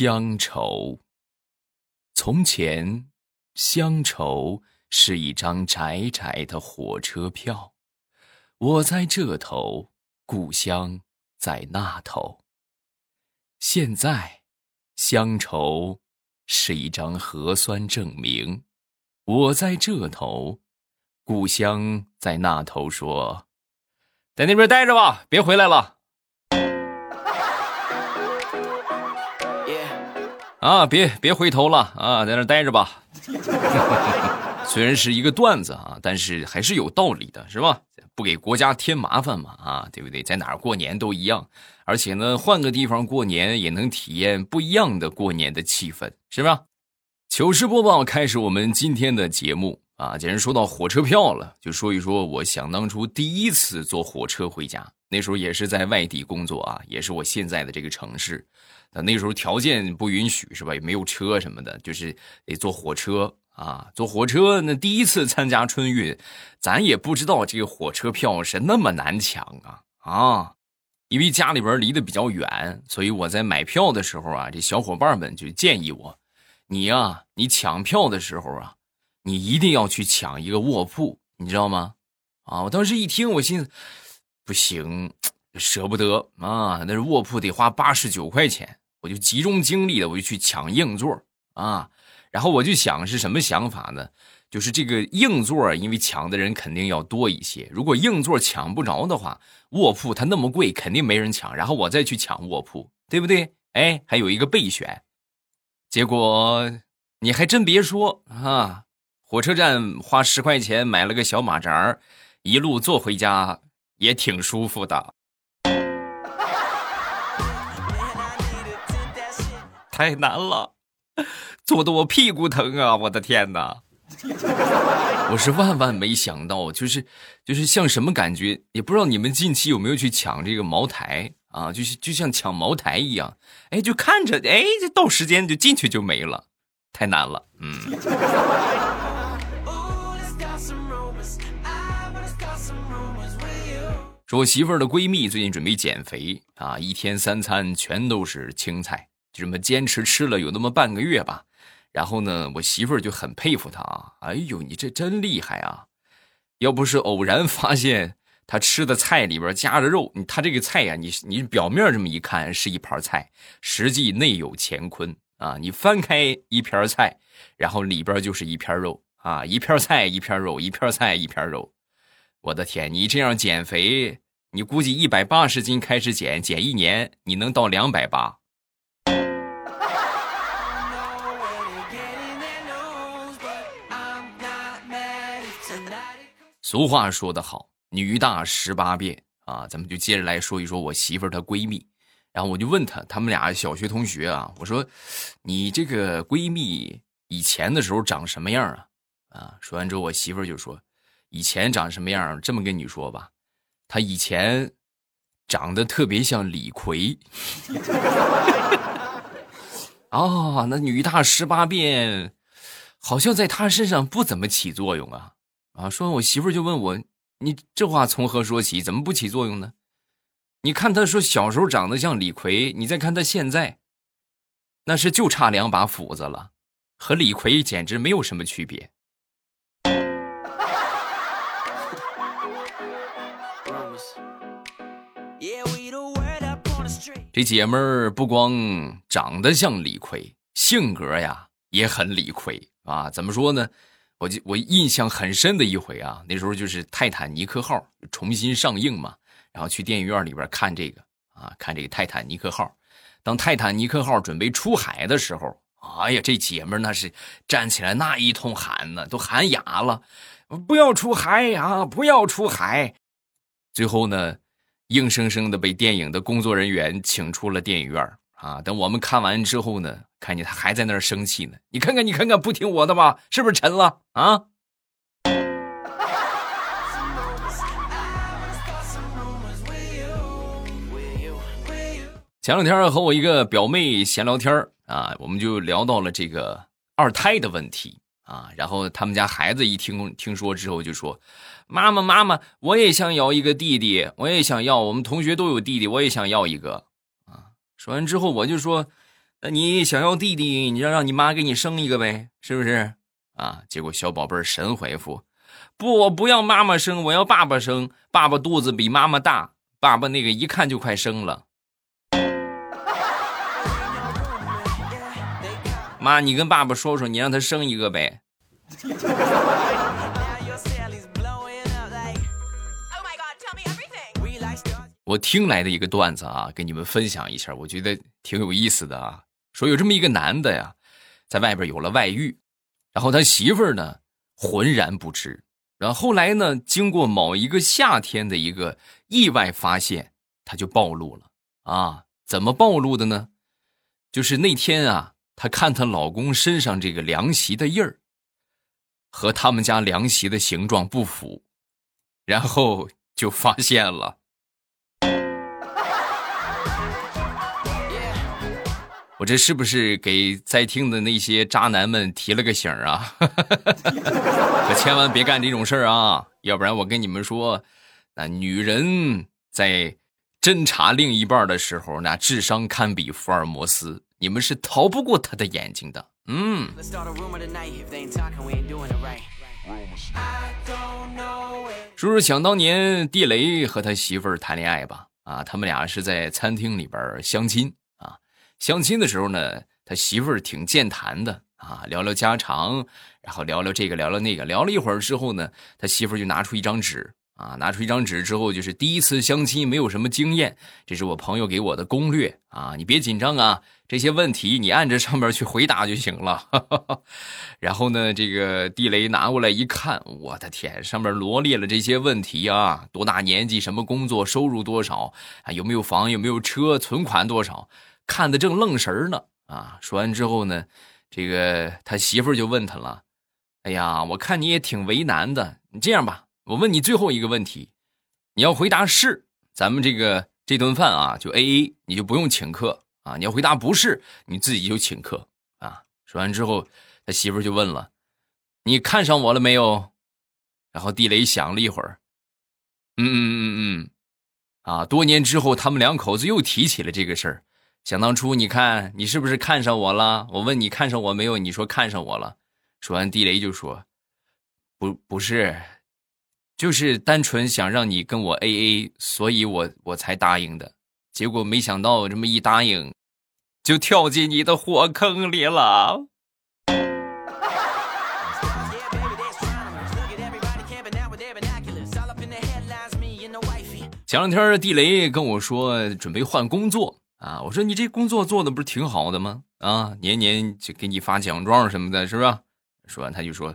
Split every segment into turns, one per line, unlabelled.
乡愁。从前，乡愁是一张窄窄的火车票，我在这头，故乡在那头。现在，乡愁是一张核酸证明，我在这头，故乡在那头。说，在那边待着吧，别回来了。啊，别别回头了啊，在那待着吧。虽然是一个段子啊，但是还是有道理的，是吧？不给国家添麻烦嘛，啊，对不对？在哪儿过年都一样，而且呢，换个地方过年也能体验不一样的过年的气氛，是吧？糗事播报开始，我们今天的节目啊，既然说到火车票了，就说一说我想当初第一次坐火车回家，那时候也是在外地工作啊，也是我现在的这个城市。那那时候条件不允许是吧？也没有车什么的，就是得坐火车啊。坐火车，那第一次参加春运，咱也不知道这个火车票是那么难抢啊啊！因为家里边离得比较远，所以我在买票的时候啊，这小伙伴们就建议我：你呀，你抢票的时候啊，你一定要去抢一个卧铺，你知道吗？啊！我当时一听，我心不行。舍不得啊！那是卧铺得花八十九块钱，我就集中精力的，我就去抢硬座啊。然后我就想是什么想法呢？就是这个硬座，因为抢的人肯定要多一些。如果硬座抢不着的话，卧铺它那么贵，肯定没人抢。然后我再去抢卧铺，对不对？哎，还有一个备选。结果你还真别说啊，火车站花十块钱买了个小马扎一路坐回家也挺舒服的。太难了，坐的我屁股疼啊！我的天哪，我是万万没想到，就是就是像什么感觉，也不知道你们近期有没有去抢这个茅台啊？就是就像抢茅台一样，哎，就看着，哎，这到时间就进去就没了，太难了，嗯。说我媳妇儿的闺蜜最近准备减肥啊，一天三餐全都是青菜。就这么坚持吃了有那么半个月吧，然后呢，我媳妇儿就很佩服他啊！哎呦，你这真厉害啊！要不是偶然发现他吃的菜里边夹着肉，你他这个菜呀，你你表面这么一看是一盘菜，实际内有乾坤啊！你翻开一片菜，然后里边就是一片肉啊，一片菜一片肉，一片菜一片肉。我的天，你这样减肥，你估计一百八十斤开始减，减一年你能到两百八。俗话说得好，女大十八变啊！咱们就接着来说一说我媳妇儿她闺蜜。然后我就问她，他们俩小学同学啊，我说：“你这个闺蜜以前的时候长什么样啊？”啊，说完之后，我媳妇儿就说：“以前长什么样？这么跟你说吧，她以前长得特别像李逵。哦，那女大十八变，好像在她身上不怎么起作用啊。”啊！说我媳妇就问我，你这话从何说起？怎么不起作用呢？你看他说小时候长得像李逵，你再看他现在，那是就差两把斧子了，和李逵简直没有什么区别。这姐们儿不光长得像李逵，性格呀也很李逵啊！怎么说呢？我就我印象很深的一回啊，那时候就是《泰坦尼克号》重新上映嘛，然后去电影院里边看这个啊，看这个《泰坦尼克号》。当《泰坦尼克号》准备出海的时候，哎呀，这姐们那是站起来那一通喊呢，都喊哑了，不要出海啊，不要出海！最后呢，硬生生的被电影的工作人员请出了电影院啊。等我们看完之后呢。看见他还在那儿生气呢，你看看，你看看，不听我的吧，是不是沉了啊？前两天和我一个表妹闲聊天啊，我们就聊到了这个二胎的问题啊，然后他们家孩子一听听说之后就说：“妈妈，妈妈，我也想要一个弟弟，我也想要，我们同学都有弟弟，我也想要一个。”说完之后我就说。那你想要弟弟，你就让你妈给你生一个呗，是不是？啊，结果小宝贝儿神回复：不，我不要妈妈生，我要爸爸生。爸爸肚子比妈妈大，爸爸那个一看就快生了。妈，你跟爸爸说说，你让他生一个呗。我听来的一个段子啊，跟你们分享一下，我觉得挺有意思的啊。说有这么一个男的呀，在外边有了外遇，然后他媳妇儿呢浑然不知。然后后来呢，经过某一个夏天的一个意外发现，他就暴露了啊。怎么暴露的呢？就是那天啊，她看她老公身上这个凉席的印儿，和他们家凉席的形状不符，然后就发现了。我这是不是给在听的那些渣男们提了个醒啊？可千万别干这种事儿啊，要不然我跟你们说，那女人在侦查另一半的时候，那智商堪比福尔摩斯，你们是逃不过他的眼睛的。嗯。说说想当年地雷和他媳妇儿谈恋爱吧，啊，他们俩是在餐厅里边相亲。相亲的时候呢，他媳妇儿挺健谈的啊，聊聊家常，然后聊聊这个，聊聊那个，聊了一会儿之后呢，他媳妇儿就拿出一张纸啊，拿出一张纸之后，就是第一次相亲，没有什么经验，这是我朋友给我的攻略啊，你别紧张啊，这些问题你按着上面去回答就行了。然后呢，这个地雷拿过来一看，我的天，上面罗列了这些问题啊，多大年纪，什么工作，收入多少啊，有没有房，有没有车，存款多少。看的正愣神呢，啊！说完之后呢，这个他媳妇就问他了：“哎呀，我看你也挺为难的。你这样吧，我问你最后一个问题，你要回答是，咱们这个这顿饭啊就 A A，你就不用请客啊。你要回答不是，你自己就请客啊。”说完之后，他媳妇就问了：“你看上我了没有？”然后地雷想了一会儿，嗯嗯嗯嗯，啊，多年之后，他们两口子又提起了这个事儿。想当初，你看你是不是看上我了？我问你看上我没有？你说看上我了。说完，地雷就说：“不，不是，就是单纯想让你跟我 A A，所以我我才答应的。结果没想到这么一答应，就跳进你的火坑里了。”前两天地雷跟我说准备换工作。啊，我说你这工作做的不是挺好的吗？啊，年年就给你发奖状什么的，是吧？说完他就说：“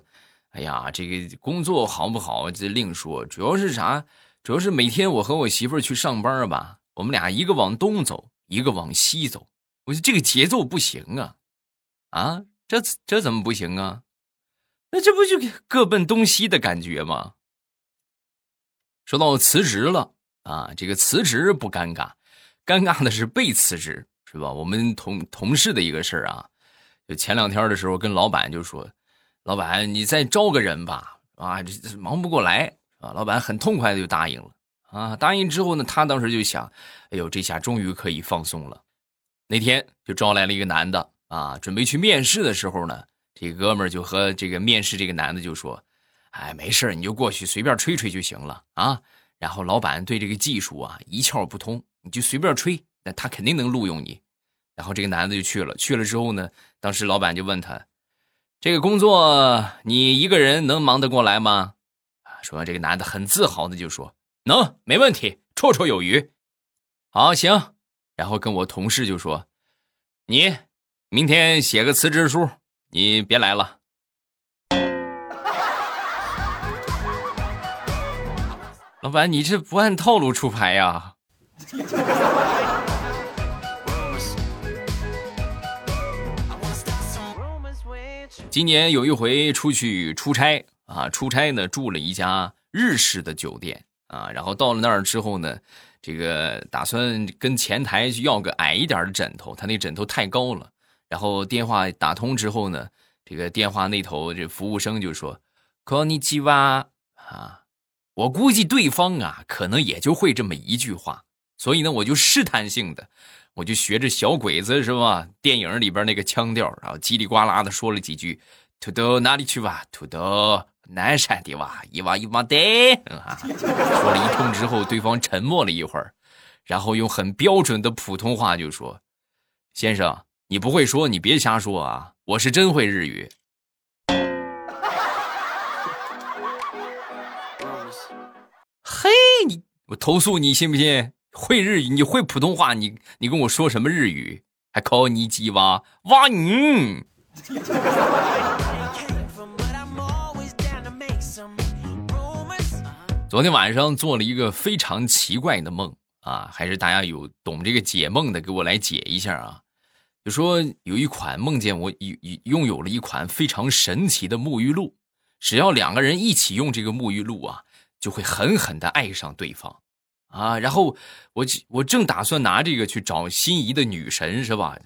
哎呀，这个工作好不好这另说，主要是啥？主要是每天我和我媳妇去上班吧，我们俩一个往东走，一个往西走，我说这个节奏不行啊！啊，这这怎么不行啊？那这不就各奔东西的感觉吗？说到辞职了啊，这个辞职不尴尬。”尴尬的是被辞职，是吧？我们同同事的一个事儿啊，就前两天的时候跟老板就说：“老板，你再招个人吧，啊，这忙不过来啊。”老板很痛快的就答应了啊。答应之后呢，他当时就想：“哎呦，这下终于可以放松了。”那天就招来了一个男的啊，准备去面试的时候呢，这哥们儿就和这个面试这个男的就说：“哎，没事你就过去随便吹吹就行了啊。”然后老板对这个技术啊一窍不通。你就随便吹，那他肯定能录用你。然后这个男的就去了，去了之后呢，当时老板就问他：“这个工作你一个人能忙得过来吗？”，说完这个男的很自豪的就说：“能，没问题，绰绰有余。”好，行。然后跟我同事就说：“你明天写个辞职书，你别来了。”老板，你这不按套路出牌呀？今年有一回出去出差啊，出差呢住了一家日式的酒店啊，然后到了那儿之后呢，这个打算跟前台去要个矮一点的枕头，他那枕头太高了。然后电话打通之后呢，这个电话那头这服务生就说：“こんにちは。”啊， ”我估计对方啊可能也就会这么一句话。所以呢，我就试探性的，我就学着小鬼子是吧？电影里边那个腔调，然后叽里呱啦的说了几句：“土豆哪里去吧？土豆南山的哇，一哇一哇的。”啊，说了一通之后，对方沉默了一会儿，然后用很标准的普通话就说：“先生，你不会说，你别瞎说啊，我是真会日语。”嘿，你我投诉你信不信？会日语，你会普通话，你你跟我说什么日语？还考你鸡巴哇你！昨天晚上做了一个非常奇怪的梦啊，还是大家有懂这个解梦的，给我来解一下啊。就说有一款梦见我拥拥有了一款非常神奇的沐浴露，只要两个人一起用这个沐浴露啊。就会狠狠的爱上对方，啊！然后我我正打算拿这个去找心仪的女神，是吧？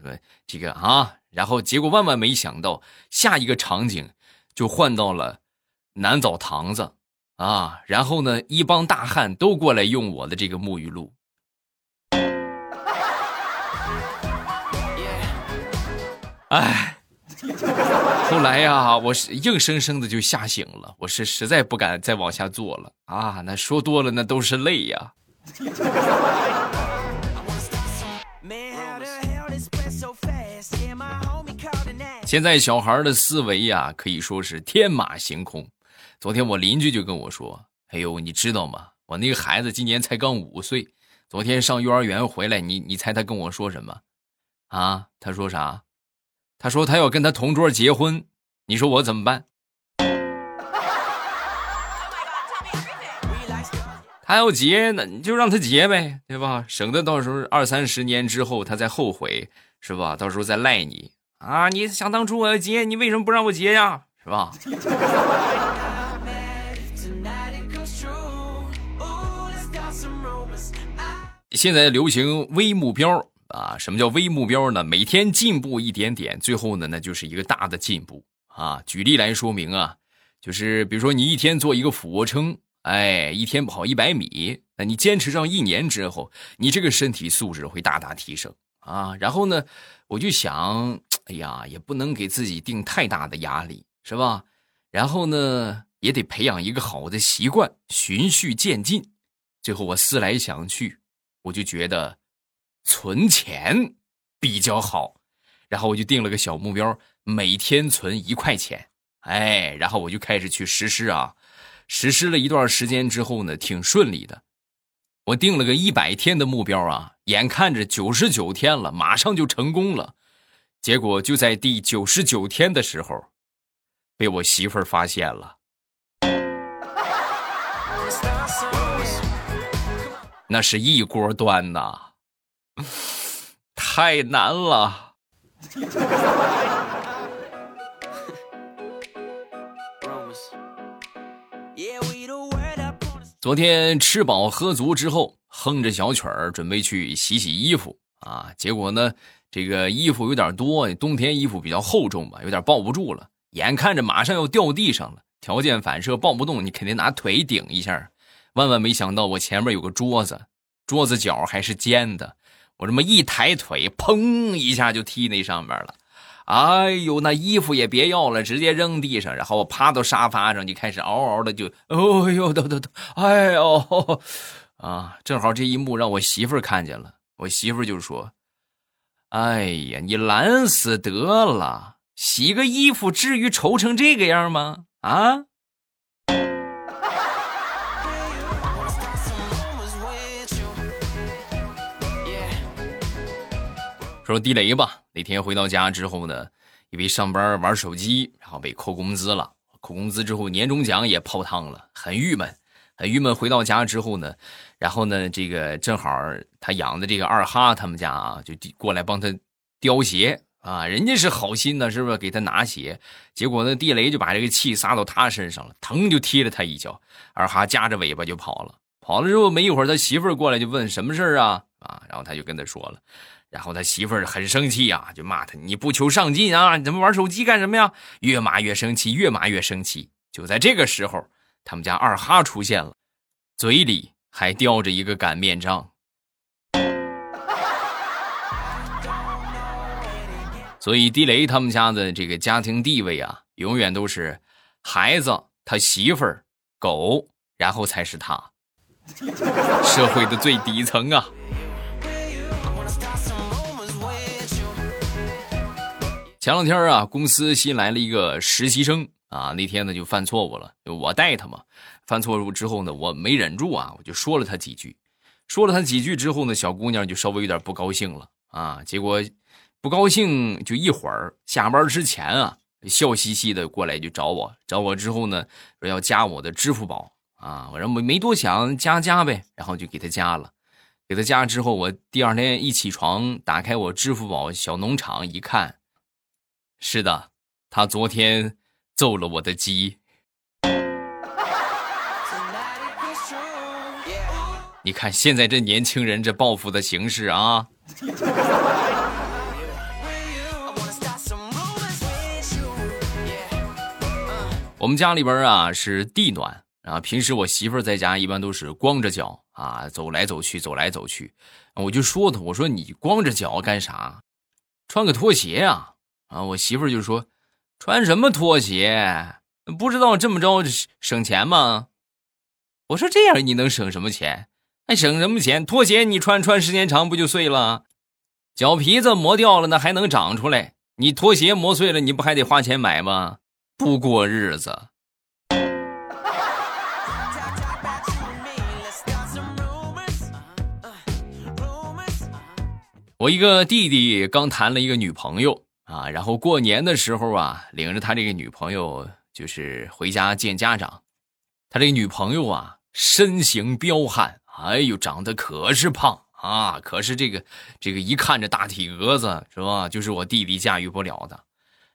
这个啊，然后结果万万没想到，下一个场景就换到了男澡堂子啊！然后呢，一帮大汉都过来用我的这个沐浴露，哎。后来呀，我是硬生生的就吓醒了，我是实在不敢再往下做了啊！那说多了那都是泪呀。现在小孩的思维呀，可以说是天马行空。昨天我邻居就跟我说：“哎呦，你知道吗？我那个孩子今年才刚五岁，昨天上幼儿园回来，你你猜他跟我说什么？啊？他说啥？”他说他要跟他同桌结婚，你说我怎么办？他要结，那你就让他结呗，对吧？省得到时候二三十年之后他再后悔，是吧？到时候再赖你啊！你想当初我要结，你为什么不让我结呀？是吧？现在流行微目标。啊，什么叫微目标呢？每天进步一点点，最后呢，那就是一个大的进步啊。举例来说明啊，就是比如说你一天做一个俯卧撑，哎，一天跑一百米，那你坚持上一年之后，你这个身体素质会大大提升啊。然后呢，我就想，哎呀，也不能给自己定太大的压力，是吧？然后呢，也得培养一个好的习惯，循序渐进。最后我思来想去，我就觉得。存钱比较好，然后我就定了个小目标，每天存一块钱。哎，然后我就开始去实施啊，实施了一段时间之后呢，挺顺利的。我定了个一百天的目标啊，眼看着九十九天了，马上就成功了。结果就在第九十九天的时候，被我媳妇儿发现了。那是一锅端呐。太难了。昨天吃饱喝足之后，哼着小曲儿，准备去洗洗衣服啊。结果呢，这个衣服有点多，冬天衣服比较厚重吧，有点抱不住了。眼看着马上要掉地上了，条件反射抱不动，你肯定拿腿顶一下。万万没想到，我前面有个桌子，桌子角还是尖的。我这么一抬腿，砰一下就踢那上面了，哎呦，那衣服也别要了，直接扔地上，然后我趴到沙发上就开始嗷嗷的就，哎呦，都都都，哎呦，啊，正好这一幕让我媳妇看见了，我媳妇就说：“哎呀，你懒死得了，洗个衣服至于愁成这个样吗？啊？”说地雷吧。那天回到家之后呢，因为上班玩手机，然后被扣工资了。扣工资之后，年终奖也泡汤了，很郁闷，很郁闷。回到家之后呢，然后呢，这个正好他养的这个二哈他们家啊，就过来帮他叼鞋啊。人家是好心的，是不是给他拿鞋？结果呢，地雷就把这个气撒到他身上了，疼就踢了他一脚。二哈夹着尾巴就跑了。跑了之后没一会儿，他媳妇儿过来就问什么事儿啊？啊，然后他就跟他说了。然后他媳妇儿很生气啊就骂他你不求上进啊你怎么玩手机干什么呀？越骂越生气越骂越生气。就在这个时候他们家二哈出现了嘴里还叼着一个擀面杖。所以地雷他们家的这个家庭地位啊永远都是孩子他媳妇儿狗然后才是他。社会的最底层啊。前两天啊，公司新来了一个实习生啊，那天呢就犯错误了，我带他嘛，犯错误之后呢，我没忍住啊，我就说了他几句，说了他几句之后呢，小姑娘就稍微有点不高兴了啊，结果不高兴就一会儿下班之前啊，笑嘻嘻的过来就找我，找我之后呢，说要加我的支付宝啊，我说没没多想，加加呗，然后就给他加了，给他加之后，我第二天一起床，打开我支付宝小农场一看。是的，他昨天揍了我的鸡。你看现在这年轻人这报复的形式啊！我们家里边啊是地暖啊，平时我媳妇在家一般都是光着脚啊走来走去，走来走去。我就说他，我说你光着脚干啥？穿个拖鞋呀！啊，我媳妇就说：“穿什么拖鞋？不知道这么着省钱吗？”我说：“这样你能省什么钱？还省什么钱？拖鞋你穿穿时间长不就碎了？脚皮子磨掉了，那还能长出来？你拖鞋磨碎了，你不还得花钱买吗？不过日子。”我一个弟弟刚谈了一个女朋友。啊，然后过年的时候啊，领着他这个女朋友就是回家见家长。他这个女朋友啊，身形彪悍，哎呦，长得可是胖啊！可是这个这个一看这大体格子是吧，就是我弟弟驾驭不了的。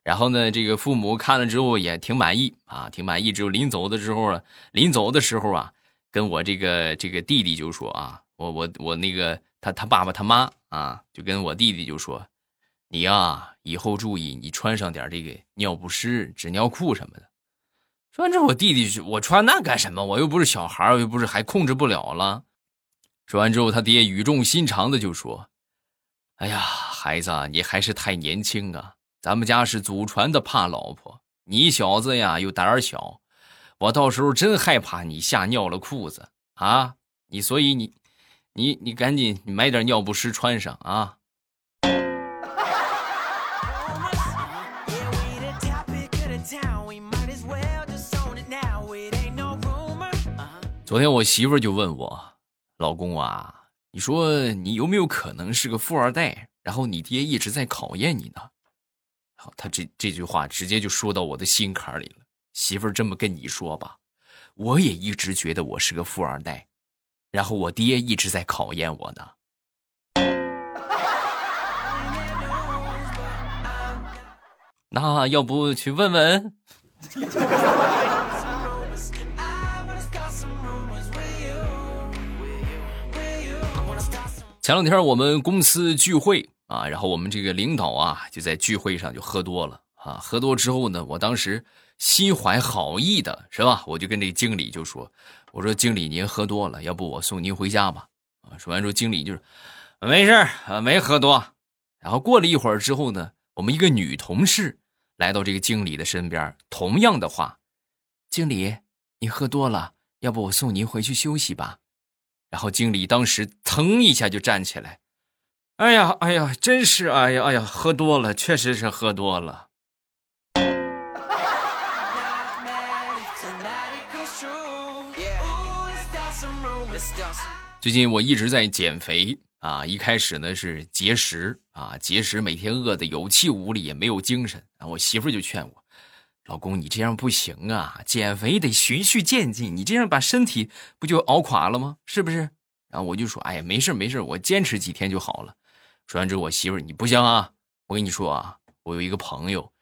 然后呢，这个父母看了之后也挺满意啊，挺满意。只有临走的时候啊，临走的时候啊，跟我这个这个弟弟就说啊，我我我那个他他爸爸他妈啊，就跟我弟弟就说。你呀，以后注意，你穿上点这个尿不湿、纸尿裤什么的。说完之后，我弟弟我穿那干什么？我又不是小孩，我又不是还控制不了了。说完之后，他爹语重心长的就说：“哎呀，孩子，你还是太年轻啊！咱们家是祖传的怕老婆，你小子呀又胆小，我到时候真害怕你吓尿了裤子啊！你所以你，你你赶紧买点尿不湿穿上啊！”昨天我媳妇就问我：“老公啊，你说你有没有可能是个富二代？然后你爹一直在考验你呢？”好，他这这句话直接就说到我的心坎里了。媳妇这么跟你说吧，我也一直觉得我是个富二代，然后我爹一直在考验我呢。那要不去问问？前两天我们公司聚会啊，然后我们这个领导啊就在聚会上就喝多了啊，喝多之后呢，我当时心怀好意的是吧，我就跟这个经理就说：“我说经理您喝多了，要不我送您回家吧？”啊，说完之后经理就是没事啊，没喝多。然后过了一会儿之后呢，我们一个女同事来到这个经理的身边，同样的话：“经理，你喝多了，要不我送您回去休息吧？”然后经理当时腾一下就站起来，哎呀哎呀，真是哎呀哎呀，喝多了，确实是喝多了。最近我一直在减肥啊，一开始呢是节食啊，节食每天饿得有气无力，也没有精神。然后我媳妇就劝我，老公你这样不行啊，减肥得循序渐进，你这样把身体不就熬垮了吗？是不是？然后我就说，哎呀，没事没事，我坚持几天就好了。说完之后，我媳妇儿你不行啊，我跟你说啊，我有一个朋友，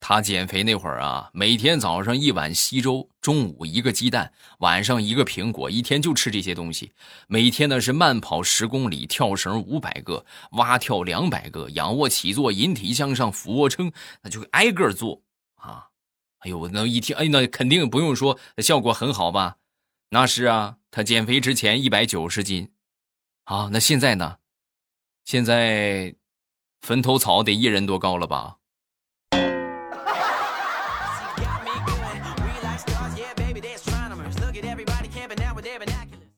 他减肥那会儿啊，每天早上一碗稀粥，中午一个鸡蛋，晚上一个苹果，一天就吃这些东西。每天呢是慢跑十公里，跳绳五百个，蛙跳两百个，仰卧起坐，引体向上，俯卧撑，那就挨个做啊。哎呦，我那一听，哎，那肯定不用说，效果很好吧？那是啊。他减肥之前一百九十斤，啊，那现在呢？现在坟头草得一人多高了吧？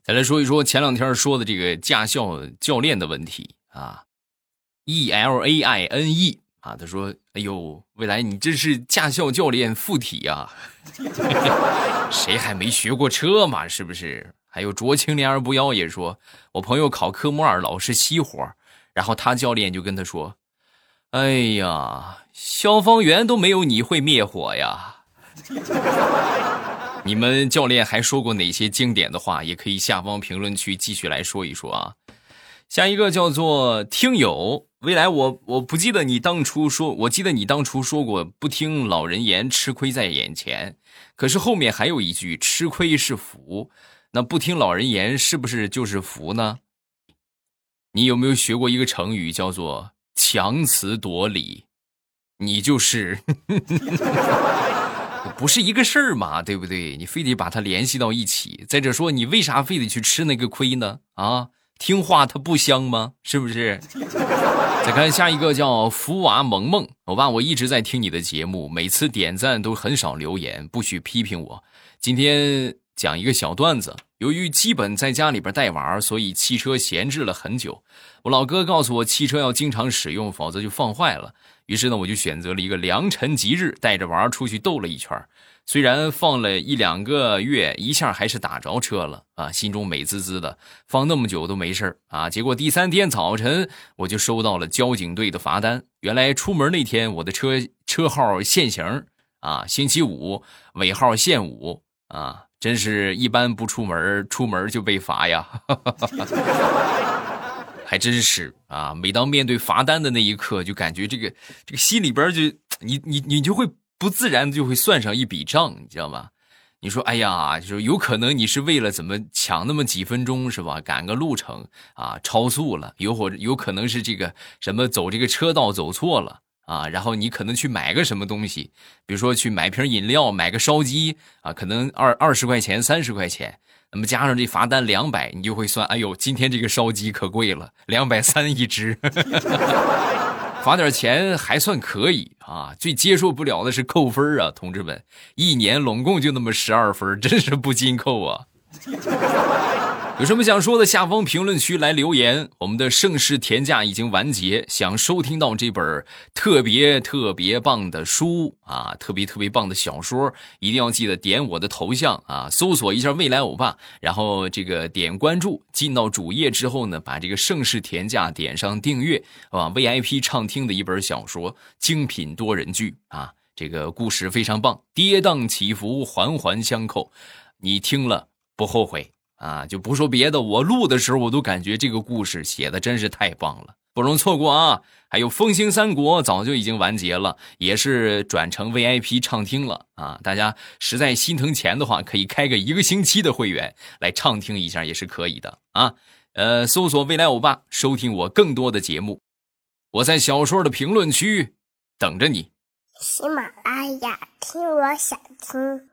再来说一说前两天说的这个驾校教练的问题啊，E L A I N E 啊，他说：“哎呦，未来你这是驾校教练附体啊？谁还没学过车嘛？是不是？”还有濯清涟而不妖也说，我朋友考科目二老是熄火，然后他教练就跟他说：“哎呀，消防员都没有你会灭火呀。”你们教练还说过哪些经典的话？也可以下方评论区继续来说一说啊。下一个叫做听友未来，我我不记得你当初说，我记得你当初说过不听老人言，吃亏在眼前。可是后面还有一句，吃亏是福。那不听老人言是不是就是福呢？你有没有学过一个成语叫做强词夺理？你就是。不是一个事儿嘛，对不对？你非得把它联系到一起。再者说，你为啥非得去吃那个亏呢？啊，听话它不香吗？是不是？再看下一个叫福娃萌萌，欧巴，我一直在听你的节目，每次点赞都很少留言，不许批评我。今天讲一个小段子，由于基本在家里边带娃，所以汽车闲置了很久。我老哥告诉我，汽车要经常使用，否则就放坏了。于是呢，我就选择了一个良辰吉日，带着娃出去兜了一圈。虽然放了一两个月，一下还是打着车了啊，心中美滋滋的。放那么久都没事啊，结果第三天早晨我就收到了交警队的罚单。原来出门那天我的车车号限行啊，星期五尾号限五啊，真是一般不出门，出门就被罚呀。还真是啊！每当面对罚单的那一刻，就感觉这个这个心里边就你你你就会不自然就会算上一笔账，你知道吗？你说哎呀，就是有可能你是为了怎么抢那么几分钟是吧？赶个路程啊，超速了，有或有可能是这个什么走这个车道走错了啊，然后你可能去买个什么东西，比如说去买瓶饮料，买个烧鸡啊，可能二二十块钱三十块钱。那么加上这罚单两百，你就会算，哎呦，今天这个烧鸡可贵了，两百三一只，罚点钱还算可以啊。最接受不了的是扣分啊，同志们，一年拢共就那么十二分，真是不禁扣啊。有什么想说的，下方评论区来留言。我们的盛世田价已经完结，想收听到这本特别特别棒的书啊，特别特别棒的小说，一定要记得点我的头像啊，搜索一下未来欧巴，然后这个点关注，进到主页之后呢，把这个盛世田价点上订阅啊，VIP 畅听的一本小说，精品多人剧啊，这个故事非常棒，跌宕起伏，环环相扣，你听了不后悔。啊，就不说别的，我录的时候我都感觉这个故事写的真是太棒了，不容错过啊！还有《风行三国》早就已经完结了，也是转成 VIP 畅听了啊！大家实在心疼钱的话，可以开个一个星期的会员来畅听一下，也是可以的啊！呃，搜索“未来欧巴”，收听我更多的节目，我在小说的评论区等着你。
喜马拉雅，听我想听。